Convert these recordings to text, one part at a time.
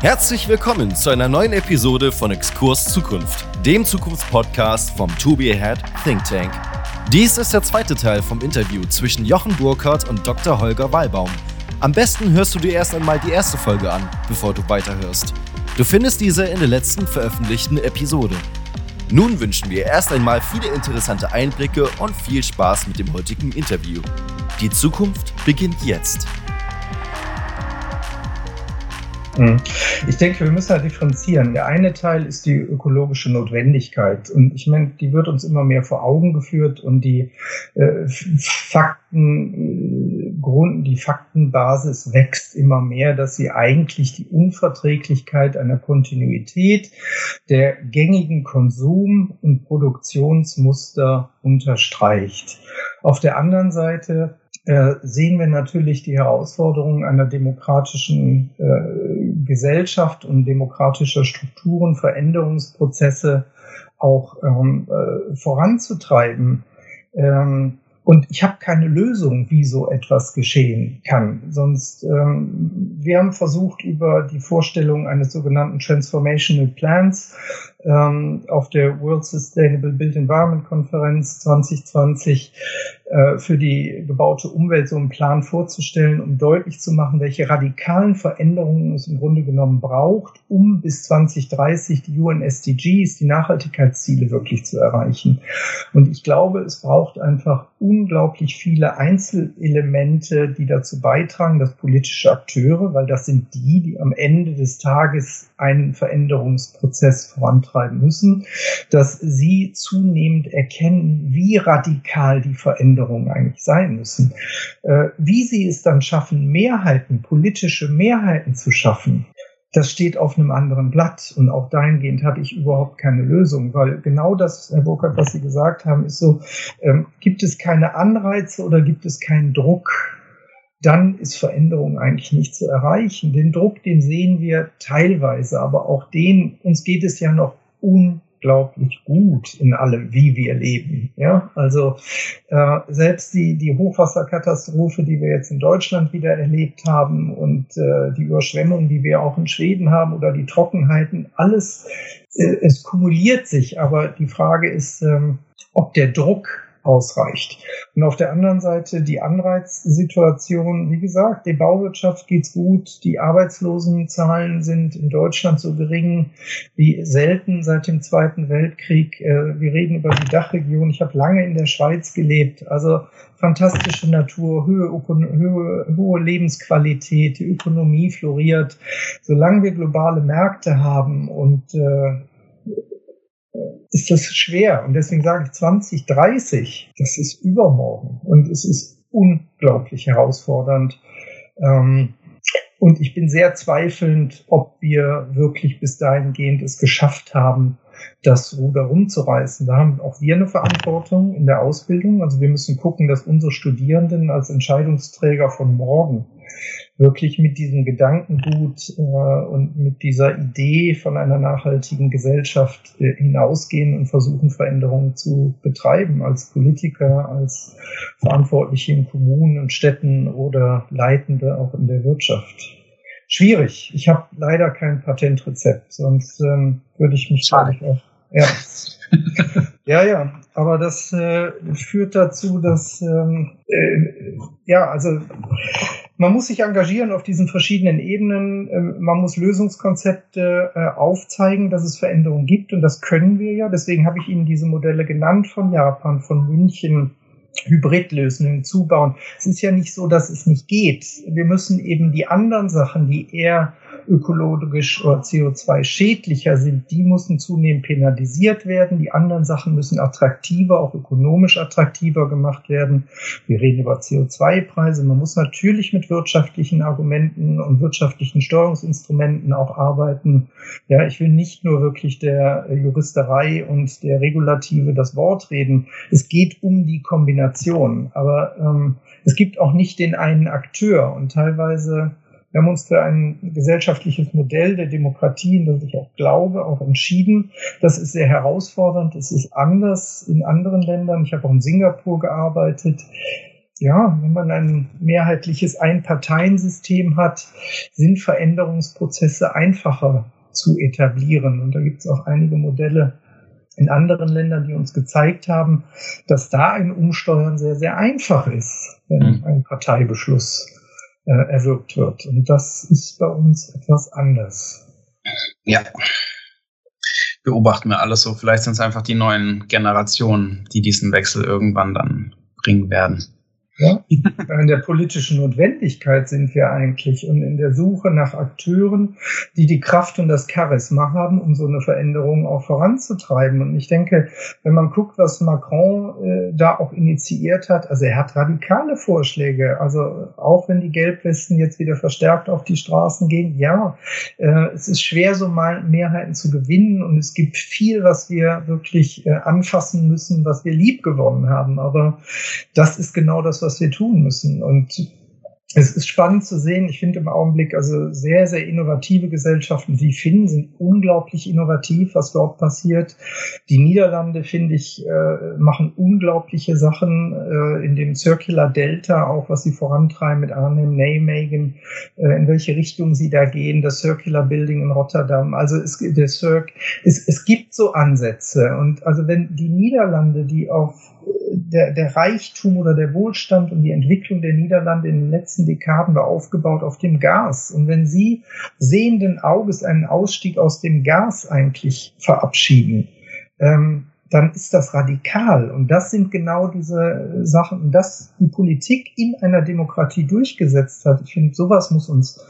Herzlich willkommen zu einer neuen Episode von Exkurs Zukunft, dem Zukunftspodcast vom To Be Ahead Think Tank. Dies ist der zweite Teil vom Interview zwischen Jochen Burkhardt und Dr. Holger Wallbaum. Am besten hörst du dir erst einmal die erste Folge an, bevor du weiterhörst. Du findest diese in der letzten veröffentlichten Episode. Nun wünschen wir erst einmal viele interessante Einblicke und viel Spaß mit dem heutigen Interview. Die Zukunft beginnt jetzt. Ich denke, wir müssen halt differenzieren. Der eine Teil ist die ökologische Notwendigkeit. Und ich meine, die wird uns immer mehr vor Augen geführt und die äh, Fakten, äh, die Faktenbasis wächst immer mehr, dass sie eigentlich die Unverträglichkeit einer Kontinuität der gängigen Konsum- und Produktionsmuster unterstreicht. Auf der anderen Seite äh, sehen wir natürlich die Herausforderungen einer demokratischen äh, Gesellschaft und demokratischer Strukturen, Veränderungsprozesse auch ähm, äh, voranzutreiben. Ähm, und ich habe keine Lösung, wie so etwas geschehen kann. Sonst, ähm, wir haben versucht, über die Vorstellung eines sogenannten Transformational Plans auf der World Sustainable Built Environment Konferenz 2020 äh, für die gebaute Umwelt so einen Plan vorzustellen, um deutlich zu machen, welche radikalen Veränderungen es im Grunde genommen braucht, um bis 2030 die UN SDGs, die Nachhaltigkeitsziele wirklich zu erreichen. Und ich glaube, es braucht einfach unglaublich viele Einzelelemente, die dazu beitragen, dass politische Akteure, weil das sind die, die am Ende des Tages einen Veränderungsprozess vorantreiben müssen, dass sie zunehmend erkennen, wie radikal die Veränderungen Veränderungen eigentlich sein müssen. Äh, wie sie es dann schaffen, Mehrheiten, politische Mehrheiten zu schaffen, das steht auf einem anderen Blatt. Und auch dahingehend habe ich überhaupt keine Lösung, weil genau das, Herr Burkhardt, was Sie gesagt haben, ist so, ähm, gibt es keine Anreize oder gibt es keinen Druck? Dann ist Veränderung eigentlich nicht zu erreichen. Den Druck, den sehen wir teilweise, aber auch den, uns geht es ja noch un unglaublich gut in allem, wie wir leben. Ja, also äh, selbst die die Hochwasserkatastrophe, die wir jetzt in Deutschland wieder erlebt haben und äh, die Überschwemmungen, die wir auch in Schweden haben oder die Trockenheiten, alles äh, es kumuliert sich. Aber die Frage ist, ähm, ob der Druck ausreicht. Und auf der anderen Seite die Anreizsituation, wie gesagt, der Bauwirtschaft geht's gut, die Arbeitslosenzahlen sind in Deutschland so gering wie selten seit dem Zweiten Weltkrieg. Äh, wir reden über die Dachregion. Ich habe lange in der Schweiz gelebt, also fantastische Natur, hohe, hohe, hohe Lebensqualität, die Ökonomie floriert. Solange wir globale Märkte haben und äh, ist das schwer. Und deswegen sage ich 2030, das ist übermorgen. Und es ist unglaublich herausfordernd. Ähm, und ich bin sehr zweifelnd, ob wir wirklich bis dahingehend es geschafft haben, das Ruder rumzureißen. Da haben auch wir eine Verantwortung in der Ausbildung. Also wir müssen gucken, dass unsere Studierenden als Entscheidungsträger von morgen wirklich mit diesem Gedankengut äh, und mit dieser Idee von einer nachhaltigen Gesellschaft äh, hinausgehen und versuchen, Veränderungen zu betreiben als Politiker, als Verantwortliche in Kommunen und Städten oder Leitende auch in der Wirtschaft. Schwierig. Ich habe leider kein Patentrezept, sonst ähm, würde ich mich, ich, auch. Ja. ja, ja, aber das äh, führt dazu, dass ähm, äh, ja, also man muss sich engagieren auf diesen verschiedenen Ebenen. Ähm, man muss Lösungskonzepte äh, aufzeigen, dass es Veränderungen gibt und das können wir ja. Deswegen habe ich Ihnen diese Modelle genannt von Japan, von München, Hybridlösungen zubauen. Es ist ja nicht so, dass es nicht geht. Wir müssen eben die anderen Sachen, die eher ökologisch oder CO2 schädlicher sind, die müssen zunehmend penalisiert werden. Die anderen Sachen müssen attraktiver, auch ökonomisch attraktiver gemacht werden. Wir reden über CO2-Preise. Man muss natürlich mit wirtschaftlichen Argumenten und wirtschaftlichen Steuerungsinstrumenten auch arbeiten. Ja, ich will nicht nur wirklich der Juristerei und der Regulative das Wort reden. Es geht um die Kombination. Aber ähm, es gibt auch nicht den einen Akteur und teilweise wir haben uns für ein gesellschaftliches Modell der Demokratie, in das ich auch glaube, auch entschieden. Das ist sehr herausfordernd. Es ist anders in anderen Ländern. Ich habe auch in Singapur gearbeitet. ja, wenn man ein mehrheitliches Einparteiensystem hat, sind Veränderungsprozesse einfacher zu etablieren. Und da gibt es auch einige Modelle in anderen Ländern, die uns gezeigt haben, dass da ein Umsteuern sehr, sehr einfach ist, wenn mhm. ein Parteibeschluss äh, erwirkt wird. Und das ist bei uns etwas anders. Ja. Beobachten wir alles so. Vielleicht sind es einfach die neuen Generationen, die diesen Wechsel irgendwann dann bringen werden. Ja? In der politischen Notwendigkeit sind wir eigentlich und in der Suche nach Akteuren, die die Kraft und das Charisma haben, um so eine Veränderung auch voranzutreiben. Und ich denke, wenn man guckt, was Macron äh, da auch initiiert hat, also er hat radikale Vorschläge. Also auch wenn die Gelbwesten jetzt wieder verstärkt auf die Straßen gehen, ja, äh, es ist schwer, so mal Mehrheiten zu gewinnen und es gibt viel, was wir wirklich äh, anfassen müssen, was wir lieb gewonnen haben. Aber das ist genau das, wir tun müssen. Und es ist spannend zu sehen. Ich finde im Augenblick also sehr, sehr innovative Gesellschaften wie Finnen sind unglaublich innovativ, was dort passiert. Die Niederlande, finde ich, äh, machen unglaubliche Sachen äh, in dem Circular Delta, auch was sie vorantreiben mit Arnhem, Nijmegen, äh, in welche Richtung sie da gehen, das Circular Building in Rotterdam. Also es, der Circ, es, es gibt so Ansätze. Und also wenn die Niederlande, die auf der, der Reichtum oder der Wohlstand und die Entwicklung der Niederlande in den letzten Dekaden war aufgebaut auf dem Gas. Und wenn Sie sehenden Auges einen Ausstieg aus dem Gas eigentlich verabschieden, ähm, dann ist das radikal. Und das sind genau diese Sachen, und das die Politik in einer Demokratie durchgesetzt hat. Ich finde, sowas muss uns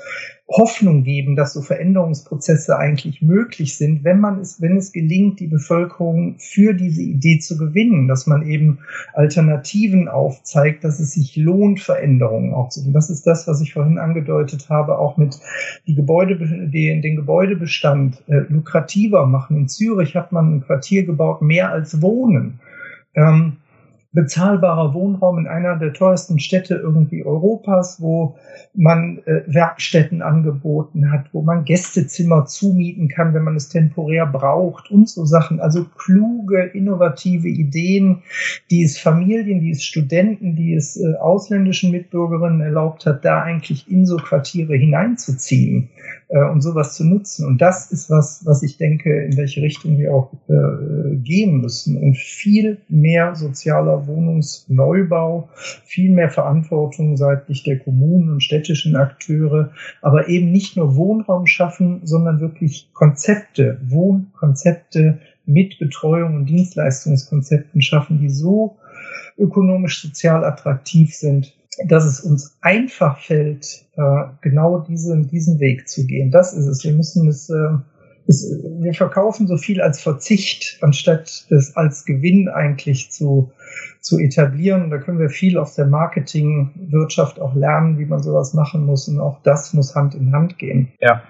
Hoffnung geben, dass so Veränderungsprozesse eigentlich möglich sind, wenn man es, wenn es gelingt, die Bevölkerung für diese Idee zu gewinnen, dass man eben Alternativen aufzeigt, dass es sich lohnt, Veränderungen auch zu tun. Das ist das, was ich vorhin angedeutet habe, auch mit die Gebäude, den, den Gebäudebestand äh, lukrativer machen. In Zürich hat man ein Quartier gebaut, mehr als Wohnen. Ähm, bezahlbarer Wohnraum in einer der teuersten Städte irgendwie Europas, wo man äh, Werkstätten angeboten hat, wo man Gästezimmer zumieten kann, wenn man es temporär braucht und so Sachen. Also kluge, innovative Ideen, die es Familien, die es Studenten, die es äh, ausländischen Mitbürgerinnen erlaubt hat, da eigentlich in so Quartiere hineinzuziehen äh, und sowas zu nutzen. Und das ist was, was ich denke, in welche Richtung wir auch äh, gehen müssen. Und viel mehr sozialer Wohnungsneubau, viel mehr Verantwortung seitlich der Kommunen und städtischen Akteure, aber eben nicht nur Wohnraum schaffen, sondern wirklich Konzepte, Wohnkonzepte mit Betreuung und Dienstleistungskonzepten schaffen, die so ökonomisch sozial attraktiv sind, dass es uns einfach fällt, äh, genau diesen, diesen Weg zu gehen. Das ist es. Wir müssen es, äh, es, wir verkaufen so viel als Verzicht, anstatt es als Gewinn eigentlich zu, zu etablieren. Da können wir viel aus der Marketingwirtschaft auch lernen, wie man sowas machen muss. Und auch das muss Hand in Hand gehen. Ja.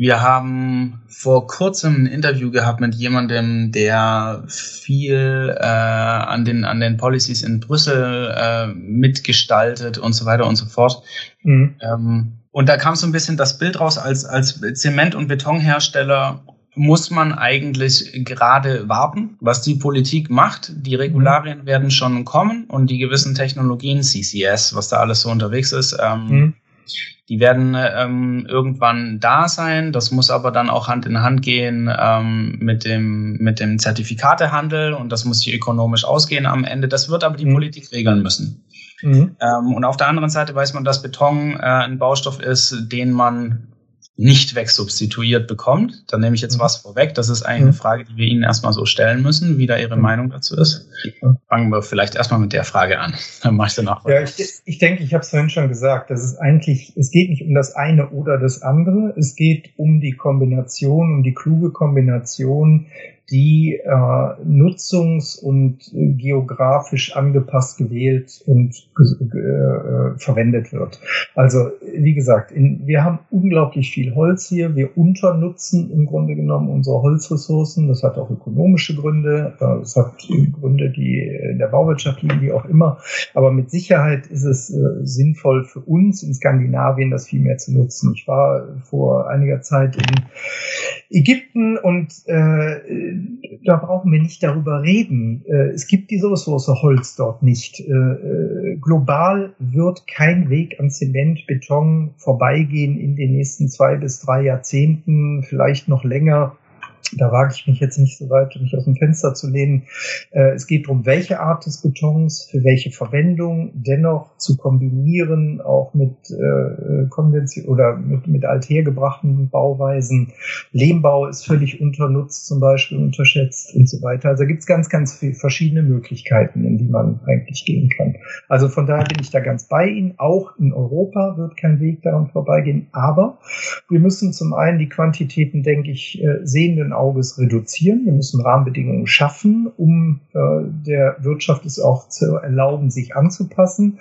Wir haben vor kurzem ein Interview gehabt mit jemandem, der viel äh, an, den, an den Policies in Brüssel äh, mitgestaltet und so weiter und so fort. Mhm. Ähm, und da kam so ein bisschen das Bild raus, als, als Zement- und Betonhersteller muss man eigentlich gerade warten, was die Politik macht. Die Regularien mhm. werden schon kommen und die gewissen Technologien, CCS, was da alles so unterwegs ist, ähm, mhm die werden ähm, irgendwann da sein. Das muss aber dann auch Hand in Hand gehen ähm, mit dem mit dem Zertifikatehandel und das muss hier ökonomisch ausgehen am Ende. Das wird aber die mhm. Politik regeln müssen. Mhm. Ähm, und auf der anderen Seite weiß man, dass Beton äh, ein Baustoff ist, den man nicht wegsubstituiert bekommt. Dann nehme ich jetzt mhm. was vorweg. Das ist eigentlich eine mhm. Frage, die wir Ihnen erstmal so stellen müssen, wie da Ihre mhm. Meinung dazu ist. Fangen wir vielleicht erstmal mit der Frage an. Dann mache ich danach. Ja, ich, ich denke, ich habe es vorhin schon gesagt, das ist eigentlich, es geht nicht um das eine oder das andere. Es geht um die Kombination, um die kluge Kombination die äh, nutzungs- und äh, geografisch angepasst gewählt und äh, verwendet wird. Also wie gesagt, in, wir haben unglaublich viel Holz hier. Wir unternutzen im Grunde genommen unsere Holzressourcen. Das hat auch ökonomische Gründe. Äh, es hat Gründe, die in der Bauwirtschaft liegen, wie auch immer. Aber mit Sicherheit ist es äh, sinnvoll für uns in Skandinavien, das viel mehr zu nutzen. Ich war vor einiger Zeit in Ägypten und äh, da brauchen wir nicht darüber reden. Äh, es gibt diese Ressource Holz dort nicht. Äh, äh, global wird kein Weg an Zement, Beton vorbeigehen in den nächsten zwei bis drei Jahrzehnten, vielleicht noch länger da wage ich mich jetzt nicht so weit, mich aus dem Fenster zu lehnen. Äh, es geht darum, welche Art des Betons, für welche Verwendung, dennoch zu kombinieren, auch mit äh, Konvention oder mit, mit althergebrachten Bauweisen. Lehmbau ist völlig unternutzt, zum Beispiel unterschätzt und so weiter. Also gibt es ganz, ganz viele verschiedene Möglichkeiten, in die man eigentlich gehen kann. Also von daher bin ich da ganz bei Ihnen. Auch in Europa wird kein Weg daran vorbeigehen. Aber wir müssen zum einen die Quantitäten, denke ich, äh, sehenden Auges reduzieren. Wir müssen Rahmenbedingungen schaffen, um äh, der Wirtschaft es auch zu erlauben, sich anzupassen.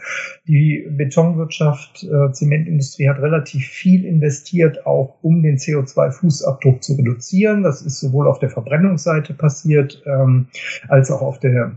Die Betonwirtschaft, äh, Zementindustrie hat relativ viel investiert, auch um den CO2-Fußabdruck zu reduzieren. Das ist sowohl auf der Verbrennungsseite passiert, ähm, als auch auf der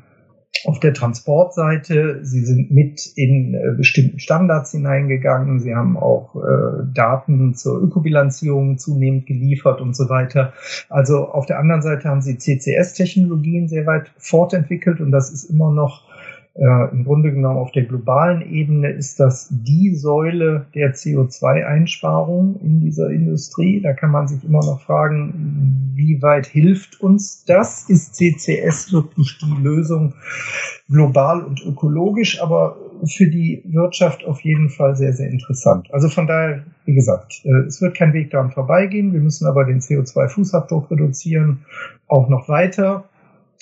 auf der Transportseite. Sie sind mit in äh, bestimmten Standards hineingegangen. Sie haben auch äh, Daten zur Ökobilanzierung zunehmend geliefert und so weiter. Also auf der anderen Seite haben sie CCS-Technologien sehr weit fortentwickelt und das ist immer noch äh, im Grunde genommen auf der globalen Ebene ist das die Säule der CO2-Einsparung in dieser Industrie. Da kann man sich immer noch fragen, wie weit hilft uns das? Ist CCS wirklich die Lösung global und ökologisch, aber für die Wirtschaft auf jeden Fall sehr, sehr interessant. Also von daher, wie gesagt, äh, es wird kein Weg daran vorbeigehen. Wir müssen aber den CO2-Fußabdruck reduzieren, auch noch weiter.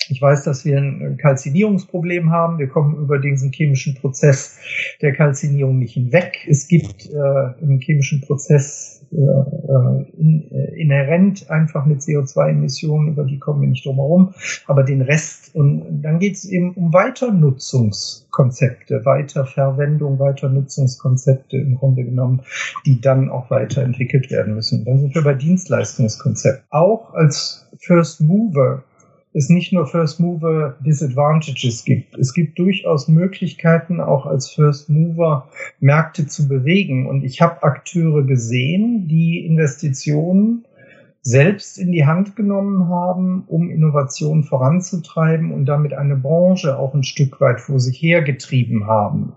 Ich weiß, dass wir ein Kalzinierungsproblem haben. Wir kommen über diesen chemischen Prozess der Kalzinierung nicht hinweg. Es gibt äh, im chemischen Prozess äh, äh in, äh, inhärent einfach eine CO2-Emission, über die kommen wir nicht drum herum. Aber den Rest, und dann geht es eben um Weiternutzungskonzepte, Weiterverwendung, Weiternutzungskonzepte im Grunde genommen, die dann auch weiterentwickelt werden müssen. Dann sind wir bei Dienstleistungskonzept. Auch als First Mover es nicht nur First Mover Disadvantages gibt. Es gibt durchaus Möglichkeiten, auch als First Mover Märkte zu bewegen. Und ich habe Akteure gesehen, die Investitionen selbst in die Hand genommen haben, um Innovationen voranzutreiben und damit eine Branche auch ein Stück weit vor sich hergetrieben haben.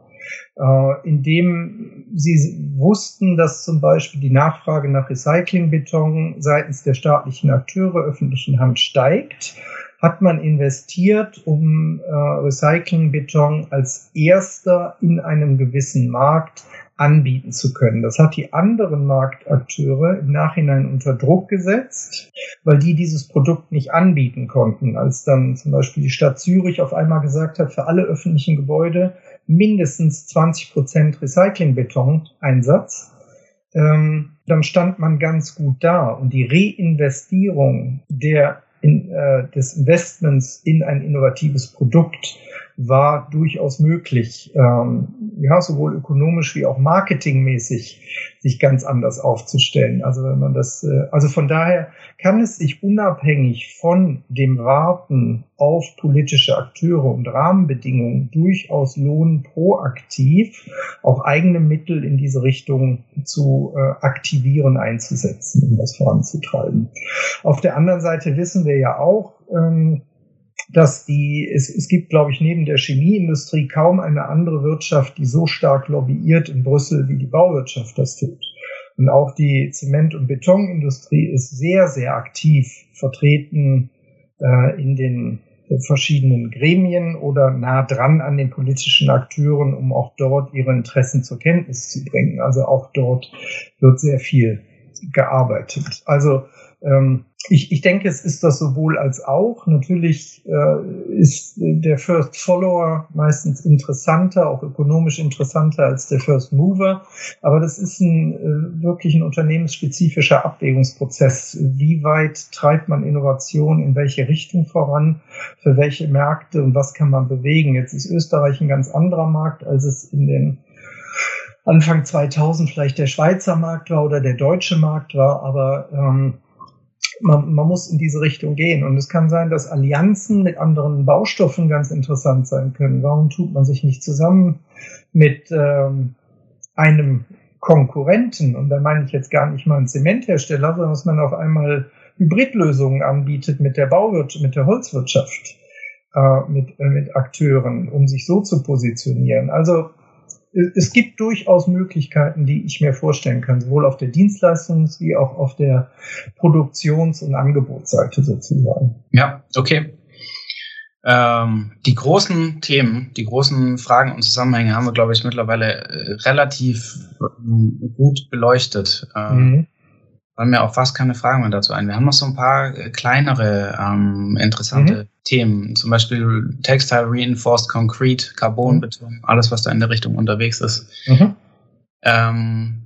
Äh, indem sie wussten, dass zum Beispiel die Nachfrage nach Recyclingbeton seitens der staatlichen Akteure öffentlichen Hand steigt hat man investiert, um äh, Recyclingbeton als erster in einem gewissen Markt anbieten zu können. Das hat die anderen Marktakteure im Nachhinein unter Druck gesetzt, weil die dieses Produkt nicht anbieten konnten. Als dann zum Beispiel die Stadt Zürich auf einmal gesagt hat, für alle öffentlichen Gebäude mindestens 20 Prozent Recyclingbeton-Einsatz, ähm, dann stand man ganz gut da. Und die Reinvestierung der in, äh, des Investments in ein innovatives Produkt war durchaus möglich, ähm, ja, sowohl ökonomisch wie auch marketingmäßig sich ganz anders aufzustellen. Also wenn man das, äh, also von daher kann es sich unabhängig von dem Warten auf politische Akteure und Rahmenbedingungen durchaus lohnen, proaktiv auch eigene Mittel in diese Richtung zu äh, aktivieren, einzusetzen, um das voranzutreiben. Auf der anderen Seite wissen wir ja auch, ähm, dass die, es, es gibt, glaube ich, neben der Chemieindustrie kaum eine andere Wirtschaft, die so stark lobbyiert in Brüssel, wie die Bauwirtschaft das tut. Und auch die Zement- und Betonindustrie ist sehr, sehr aktiv vertreten äh, in den verschiedenen Gremien oder nah dran an den politischen Akteuren, um auch dort ihre Interessen zur Kenntnis zu bringen. Also auch dort wird sehr viel gearbeitet. Also ähm, ich, ich denke, es ist das sowohl als auch. Natürlich äh, ist der First Follower meistens interessanter, auch ökonomisch interessanter als der First Mover. Aber das ist ein äh, wirklich ein unternehmensspezifischer Abwägungsprozess. Wie weit treibt man Innovation in welche Richtung voran, für welche Märkte und was kann man bewegen? Jetzt ist Österreich ein ganz anderer Markt, als es in den Anfang 2000 vielleicht der Schweizer Markt war oder der deutsche Markt war, aber ähm, man, man muss in diese Richtung gehen. Und es kann sein, dass Allianzen mit anderen Baustoffen ganz interessant sein können. Warum tut man sich nicht zusammen mit ähm, einem Konkurrenten? Und da meine ich jetzt gar nicht mal einen Zementhersteller, sondern dass man auf einmal Hybridlösungen anbietet mit der Bauwirtschaft, mit der Holzwirtschaft, äh, mit, äh, mit Akteuren, um sich so zu positionieren. Also es gibt durchaus Möglichkeiten, die ich mir vorstellen kann, sowohl auf der Dienstleistungs- wie auch auf der Produktions- und Angebotsseite sozusagen. Ja, okay. Ähm, die großen Themen, die großen Fragen und Zusammenhänge haben wir, glaube ich, mittlerweile äh, relativ äh, gut beleuchtet. Ähm, mhm. Fallen mir auch fast keine Fragen mehr dazu ein. Wir haben noch so ein paar äh, kleinere ähm, interessante mhm. Themen, zum Beispiel Textile Reinforced Concrete, Carbonbeton, mhm. alles, was da in der Richtung unterwegs ist. Mhm. Ähm,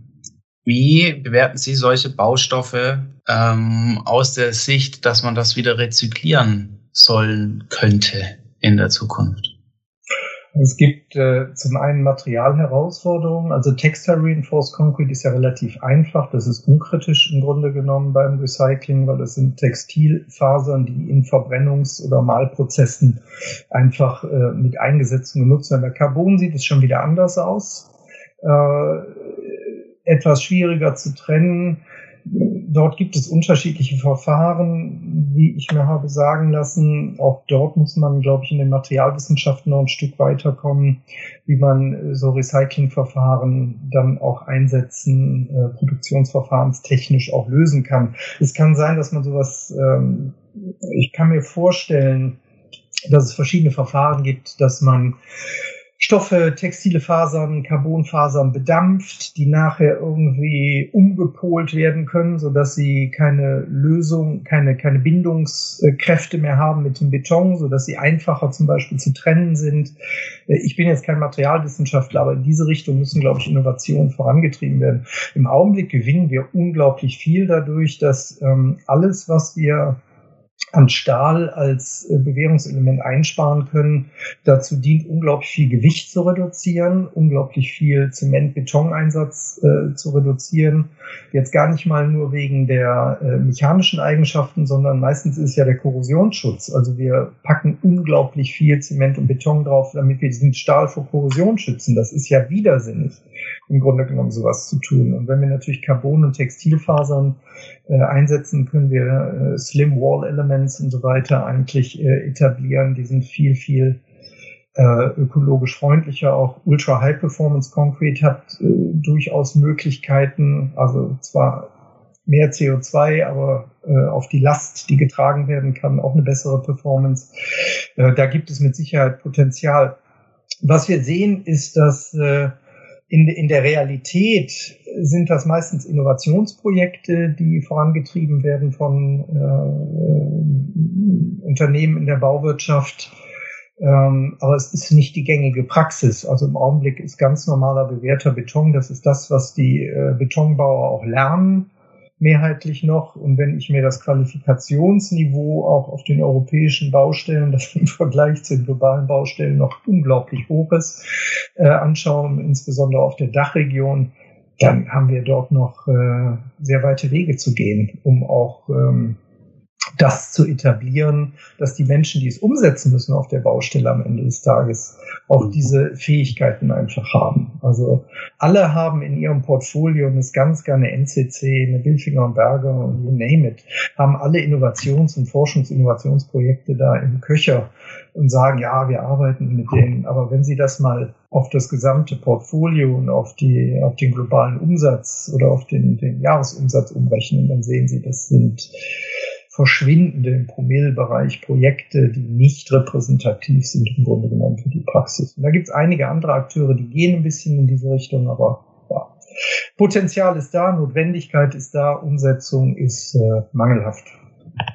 wie bewerten Sie solche Baustoffe ähm, aus der Sicht, dass man das wieder rezyklieren sollen könnte in der Zukunft? Es gibt äh, zum einen Materialherausforderungen. Also Textile Reinforced Concrete ist ja relativ einfach. Das ist unkritisch im Grunde genommen beim Recycling, weil das sind Textilfasern, die in Verbrennungs- oder Malprozessen einfach äh, mit eingesetzt und genutzt werden. Bei Carbon sieht es schon wieder anders aus. Äh, etwas schwieriger zu trennen dort gibt es unterschiedliche Verfahren, wie ich mir habe sagen lassen. Auch dort muss man, glaube ich, in den Materialwissenschaften noch ein Stück weiterkommen, wie man äh, so Recyclingverfahren dann auch einsetzen, äh, produktionsverfahrenstechnisch auch lösen kann. Es kann sein, dass man sowas, ähm, ich kann mir vorstellen, dass es verschiedene Verfahren gibt, dass man Stoffe, textile Fasern, Carbonfasern bedampft, die nachher irgendwie umgepolt werden können, so dass sie keine Lösung, keine, keine Bindungskräfte mehr haben mit dem Beton, so dass sie einfacher zum Beispiel zu trennen sind. Ich bin jetzt kein Materialwissenschaftler, aber in diese Richtung müssen, glaube ich, Innovationen vorangetrieben werden. Im Augenblick gewinnen wir unglaublich viel dadurch, dass ähm, alles, was wir an Stahl als äh, Bewährungselement einsparen können. Dazu dient unglaublich viel Gewicht zu reduzieren, unglaublich viel Zement-Beton-Einsatz äh, zu reduzieren. Jetzt gar nicht mal nur wegen der äh, mechanischen Eigenschaften, sondern meistens ist ja der Korrosionsschutz. Also wir packen unglaublich viel Zement und Beton drauf, damit wir diesen Stahl vor Korrosion schützen. Das ist ja widersinnig, im Grunde genommen sowas zu tun. Und wenn wir natürlich Carbon- und Textilfasern äh, einsetzen, können wir äh, Slim Wall Elements und so weiter eigentlich äh, etablieren. Die sind viel, viel äh, ökologisch freundlicher. Auch Ultra High Performance Concrete hat äh, durchaus Möglichkeiten, also zwar mehr CO2, aber äh, auf die Last, die getragen werden kann, auch eine bessere Performance. Da gibt es mit Sicherheit Potenzial. Was wir sehen, ist, dass in, in der Realität sind das meistens Innovationsprojekte, die vorangetrieben werden von äh, Unternehmen in der Bauwirtschaft. Ähm, aber es ist nicht die gängige Praxis. Also im Augenblick ist ganz normaler bewährter Beton. Das ist das, was die äh, Betonbauer auch lernen mehrheitlich noch. Und wenn ich mir das Qualifikationsniveau auch auf den europäischen Baustellen, das im Vergleich zu den globalen Baustellen noch unglaublich hoch ist, äh, anschaue, insbesondere auf der Dachregion, dann haben wir dort noch äh, sehr weite Wege zu gehen, um auch ähm, das zu etablieren, dass die Menschen, die es umsetzen müssen auf der Baustelle am Ende des Tages, auch mhm. diese Fähigkeiten einfach haben. Also alle haben in ihrem Portfolio, und das ganz gerne NCC, eine Billfinger und Berger und you name it, haben alle Innovations- und Forschungsinnovationsprojekte da im Köcher und sagen, ja, wir arbeiten mit denen. Aber wenn Sie das mal auf das gesamte Portfolio und auf die, auf den globalen Umsatz oder auf den, den Jahresumsatz umrechnen, dann sehen Sie, das sind verschwindende im Promillebereich Projekte, die nicht repräsentativ sind im Grunde genommen für die Praxis. Und da gibt es einige andere Akteure, die gehen ein bisschen in diese Richtung, aber ja. Potenzial ist da, Notwendigkeit ist da, Umsetzung ist äh, mangelhaft.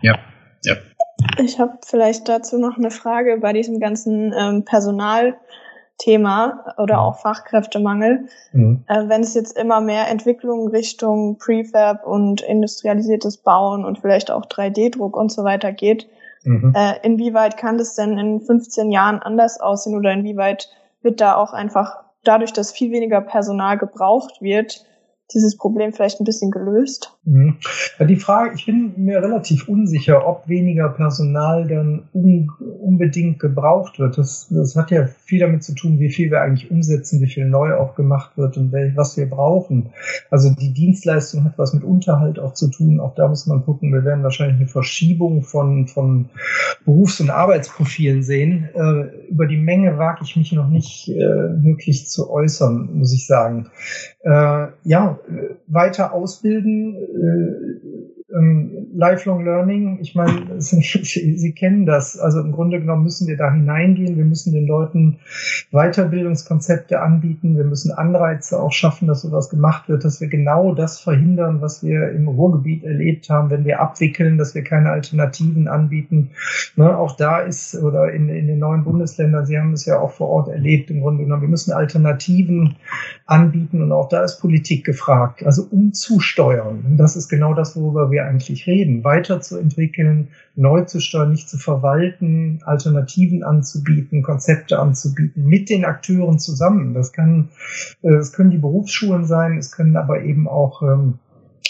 Ja, ja. Ich habe vielleicht dazu noch eine Frage bei diesem ganzen ähm, Personal. Thema oder auch Fachkräftemangel. Mhm. Äh, wenn es jetzt immer mehr Entwicklungen Richtung Prefab und industrialisiertes Bauen und vielleicht auch 3D-Druck und so weiter geht, mhm. äh, inwieweit kann das denn in 15 Jahren anders aussehen oder inwieweit wird da auch einfach dadurch, dass viel weniger Personal gebraucht wird, dieses Problem vielleicht ein bisschen gelöst? Mhm. Die Frage, ich bin mir relativ unsicher, ob weniger Personal dann un, unbedingt gebraucht wird. Das, das hat ja viel damit zu tun, wie viel wir eigentlich umsetzen, wie viel neu auch gemacht wird und was wir brauchen. Also die Dienstleistung hat was mit Unterhalt auch zu tun. Auch da muss man gucken. Wir werden wahrscheinlich eine Verschiebung von, von Berufs- und Arbeitsprofilen sehen. Äh, über die Menge wage ich mich noch nicht äh, wirklich zu äußern, muss ich sagen. Äh, ja, weiter ausbilden, äh, ähm, Lifelong Learning, ich meine, Sie, Sie kennen das. Also im Grunde genommen müssen wir da hineingehen. Wir müssen den Leuten Weiterbildungskonzepte anbieten. Wir müssen Anreize auch schaffen, dass sowas gemacht wird, dass wir genau das verhindern, was wir im Ruhrgebiet erlebt haben, wenn wir abwickeln, dass wir keine Alternativen anbieten. Ne, auch da ist, oder in, in den neuen Bundesländern, Sie haben es ja auch vor Ort erlebt, im Grunde genommen, wir müssen Alternativen anbieten und auch da ist Politik gefragt. Also umzusteuern. Das ist genau das, worüber wir eigentlich reden. Weiterzuentwickeln, neu zu steuern, nicht zu verwalten, Alternativen anzubieten, Konzepte anzubieten, mit den Akteuren zusammen. Das kann, äh, das können die Berufsschulen sein, es können aber eben auch ähm,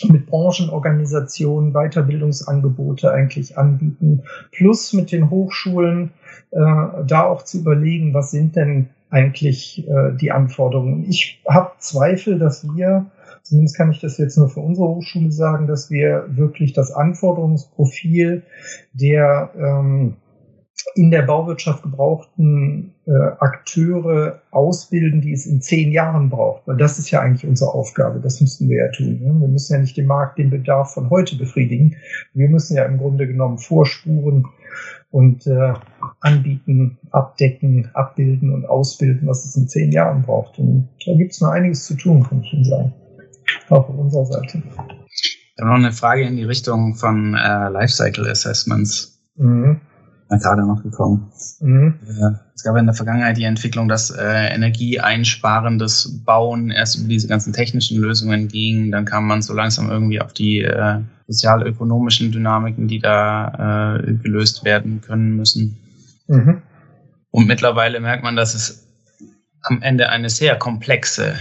mit Branchenorganisationen Weiterbildungsangebote eigentlich anbieten, plus mit den Hochschulen äh, da auch zu überlegen, was sind denn eigentlich äh, die Anforderungen. Ich habe Zweifel, dass wir Zumindest kann ich das jetzt nur für unsere Hochschule sagen, dass wir wirklich das Anforderungsprofil der ähm, in der Bauwirtschaft gebrauchten äh, Akteure ausbilden, die es in zehn Jahren braucht. Weil das ist ja eigentlich unsere Aufgabe. Das müssten wir ja tun. Ne? Wir müssen ja nicht den Markt, den Bedarf von heute befriedigen. Wir müssen ja im Grunde genommen vorspuren und äh, anbieten, abdecken, abbilden und ausbilden, was es in zehn Jahren braucht. Und da gibt es noch einiges zu tun, kann ich Ihnen sagen auch von unserer Seite. Ich habe noch eine Frage in die Richtung von äh, Lifecycle Assessments. Mhm. Gerade noch gekommen. Mhm. Äh, es gab in der Vergangenheit die Entwicklung, dass äh, energieeinsparendes Bauen erst über diese ganzen technischen Lösungen ging. Dann kam man so langsam irgendwie auf die äh, sozialökonomischen Dynamiken, die da äh, gelöst werden können müssen. Mhm. Und mittlerweile merkt man, dass es am Ende eine sehr komplexe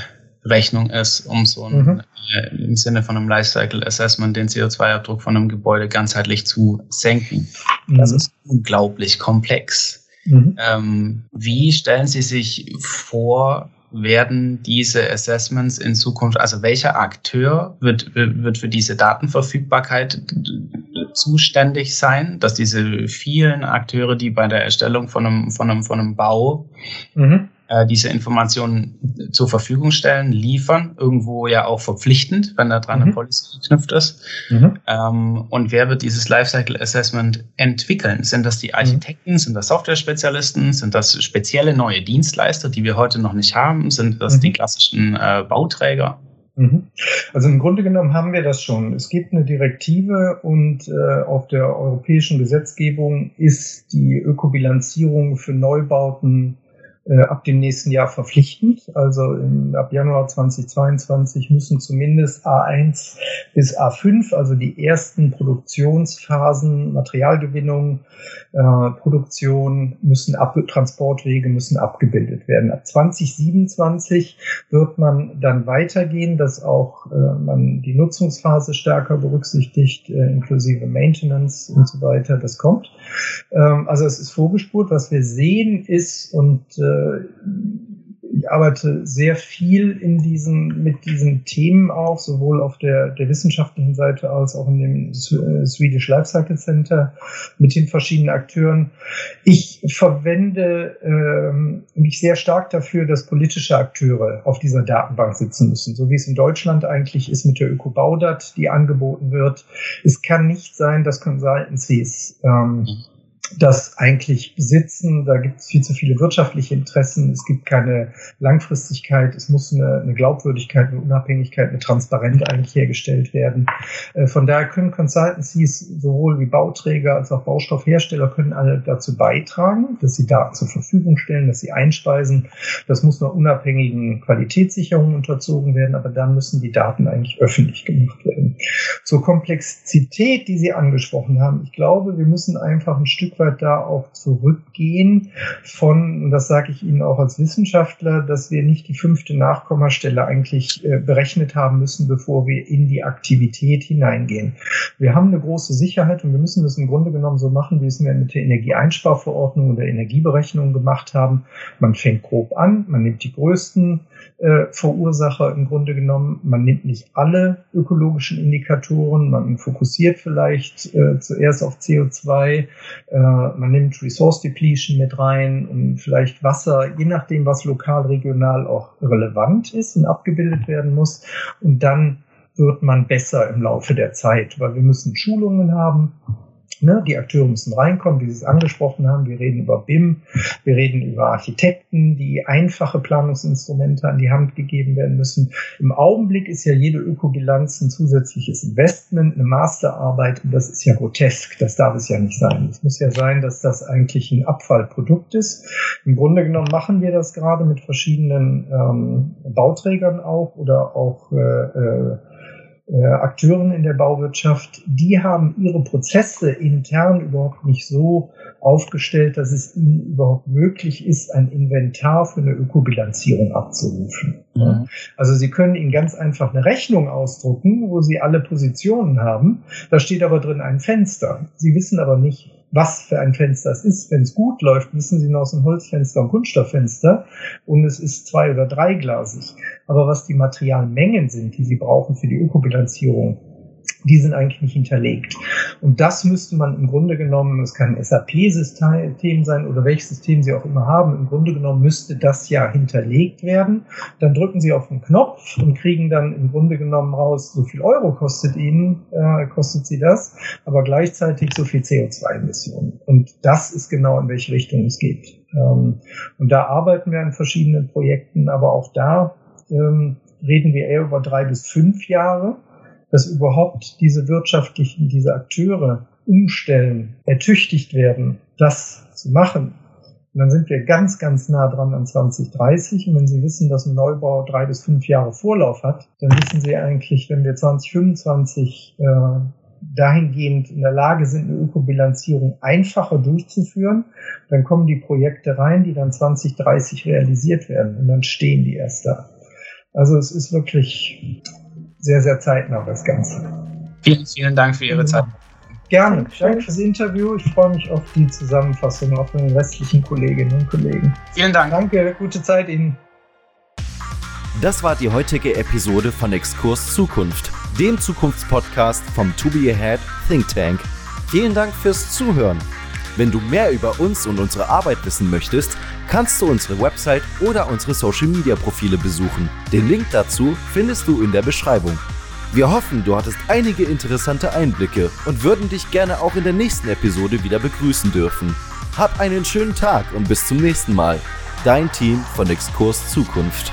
Rechnung ist, um so ein, mhm. äh, im Sinne von einem Lifecycle Assessment den CO2-Abdruck von einem Gebäude ganzheitlich zu senken. Mhm. Das ist unglaublich komplex. Mhm. Ähm, wie stellen Sie sich vor, werden diese Assessments in Zukunft, also welcher Akteur wird, wird für diese Datenverfügbarkeit zuständig sein, dass diese vielen Akteure, die bei der Erstellung von einem, von einem, von einem Bau mhm äh, diese Informationen zur Verfügung stellen, liefern, irgendwo ja auch verpflichtend, wenn da dran mhm. eine Policy geknüpft ist. Mhm. Ähm, und wer wird dieses Lifecycle Assessment entwickeln? Sind das die mhm. Architekten, mhm. sind das Software-Spezialisten, sind das spezielle neue Dienstleister, die wir heute noch nicht haben? Sind das die mhm. klassischen äh, Bauträger? Mhm. Also im Grunde genommen haben wir das schon. Es gibt eine Direktive und äh, auf der europäischen Gesetzgebung ist die Ökobilanzierung für Neubauten äh, ab dem nächsten Jahr verpflichtend. Also in, ab Januar 2022 müssen zumindest A1 bis A5, also die ersten Produktionsphasen, Materialgewinnung, äh, Produktion müssen ab, Transportwege müssen abgebildet werden. Ab 2027 wird man dann weitergehen, dass auch äh, man die Nutzungsphase stärker berücksichtigt, äh, inklusive Maintenance und so weiter. Das kommt. Ähm, also es ist vorgespurt. Was wir sehen ist und äh, ich arbeite sehr viel in diesen, mit diesen Themen auch, sowohl auf der, der wissenschaftlichen Seite als auch in dem äh, Swedish Lifecycle Center mit den verschiedenen Akteuren. Ich verwende ähm, mich sehr stark dafür, dass politische Akteure auf dieser Datenbank sitzen müssen, so wie es in Deutschland eigentlich ist mit der Öko-Baudat, die angeboten wird. Es kann nicht sein, dass Consultancies ähm, das eigentlich besitzen. Da gibt es viel zu viele wirtschaftliche Interessen. Es gibt keine Langfristigkeit. Es muss eine, eine Glaubwürdigkeit, eine Unabhängigkeit, eine Transparenz eigentlich hergestellt werden. Äh, von daher können Consultancies sowohl wie Bauträger als auch Baustoffhersteller können alle dazu beitragen, dass sie Daten zur Verfügung stellen, dass sie einspeisen. Das muss einer unabhängigen Qualitätssicherung unterzogen werden, aber dann müssen die Daten eigentlich öffentlich gemacht werden. Zur Komplexität, die Sie angesprochen haben. Ich glaube, wir müssen einfach ein Stück weit da auch zurückgehen von, und das sage ich Ihnen auch als Wissenschaftler, dass wir nicht die fünfte Nachkommastelle eigentlich äh, berechnet haben müssen, bevor wir in die Aktivität hineingehen. Wir haben eine große Sicherheit und wir müssen das im Grunde genommen so machen, wie es wir mit der Energieeinsparverordnung oder Energieberechnung gemacht haben. Man fängt grob an, man nimmt die größten äh, Verursacher im Grunde genommen. Man nimmt nicht alle ökologischen Indikatoren, man fokussiert vielleicht äh, zuerst auf CO2, äh, man nimmt Resource Depletion mit rein und vielleicht Wasser, je nachdem, was lokal, regional auch relevant ist und abgebildet werden muss. Und dann wird man besser im Laufe der Zeit, weil wir müssen Schulungen haben Ne? Die Akteure müssen reinkommen, wie Sie es angesprochen haben. Wir reden über BIM, wir reden über Architekten, die einfache Planungsinstrumente an die Hand gegeben werden müssen. Im Augenblick ist ja jede Ökobilanz ein zusätzliches Investment, eine Masterarbeit und das ist ja grotesk. Das darf es ja nicht sein. Es muss ja sein, dass das eigentlich ein Abfallprodukt ist. Im Grunde genommen machen wir das gerade mit verschiedenen ähm, Bauträgern auch oder auch äh, äh, Akteuren in der Bauwirtschaft, die haben ihre Prozesse intern überhaupt nicht so aufgestellt, dass es ihnen überhaupt möglich ist, ein Inventar für eine Ökobilanzierung abzurufen. Mhm. Also Sie können Ihnen ganz einfach eine Rechnung ausdrucken, wo Sie alle Positionen haben. Da steht aber drin ein Fenster. Sie wissen aber nicht, was für ein Fenster es ist. Wenn es gut läuft, wissen Sie noch, es ein Holzfenster und Kunststofffenster und es ist zwei- oder dreiglasig. Aber was die Materialmengen sind, die Sie brauchen für die Ökobilanzierung, die sind eigentlich nicht hinterlegt. Und das müsste man im Grunde genommen, es kann ein SAP-System sein oder welches System Sie auch immer haben, im Grunde genommen müsste das ja hinterlegt werden. Dann drücken Sie auf den Knopf und kriegen dann im Grunde genommen raus, so viel Euro kostet Ihnen, äh, kostet Sie das, aber gleichzeitig so viel CO2-Emissionen. Und das ist genau in welche Richtung es geht. Ähm, und da arbeiten wir an verschiedenen Projekten, aber auch da ähm, reden wir eher über drei bis fünf Jahre dass überhaupt diese wirtschaftlichen, diese Akteure umstellen, ertüchtigt werden, das zu machen. Und dann sind wir ganz, ganz nah dran an 2030. Und wenn Sie wissen, dass ein Neubau drei bis fünf Jahre Vorlauf hat, dann wissen Sie eigentlich, wenn wir 2025 äh, dahingehend in der Lage sind, eine Ökobilanzierung einfacher durchzuführen, dann kommen die Projekte rein, die dann 2030 realisiert werden. Und dann stehen die erst da. Also es ist wirklich sehr, sehr zeitnah das Ganze. Vielen, vielen Dank für Ihre Zeit. Gerne. Danke fürs Interview. Ich freue mich auf die Zusammenfassung, auch von den restlichen Kolleginnen und Kollegen. Vielen Dank. Danke, gute Zeit Ihnen. Das war die heutige Episode von Exkurs Zukunft, dem Zukunftspodcast vom To Be Ahead Think Tank. Vielen Dank fürs Zuhören. Wenn du mehr über uns und unsere Arbeit wissen möchtest, kannst du unsere Website oder unsere Social Media Profile besuchen. Den Link dazu findest du in der Beschreibung. Wir hoffen, du hattest einige interessante Einblicke und würden dich gerne auch in der nächsten Episode wieder begrüßen dürfen. Hab einen schönen Tag und bis zum nächsten Mal. Dein Team von Exkurs Zukunft.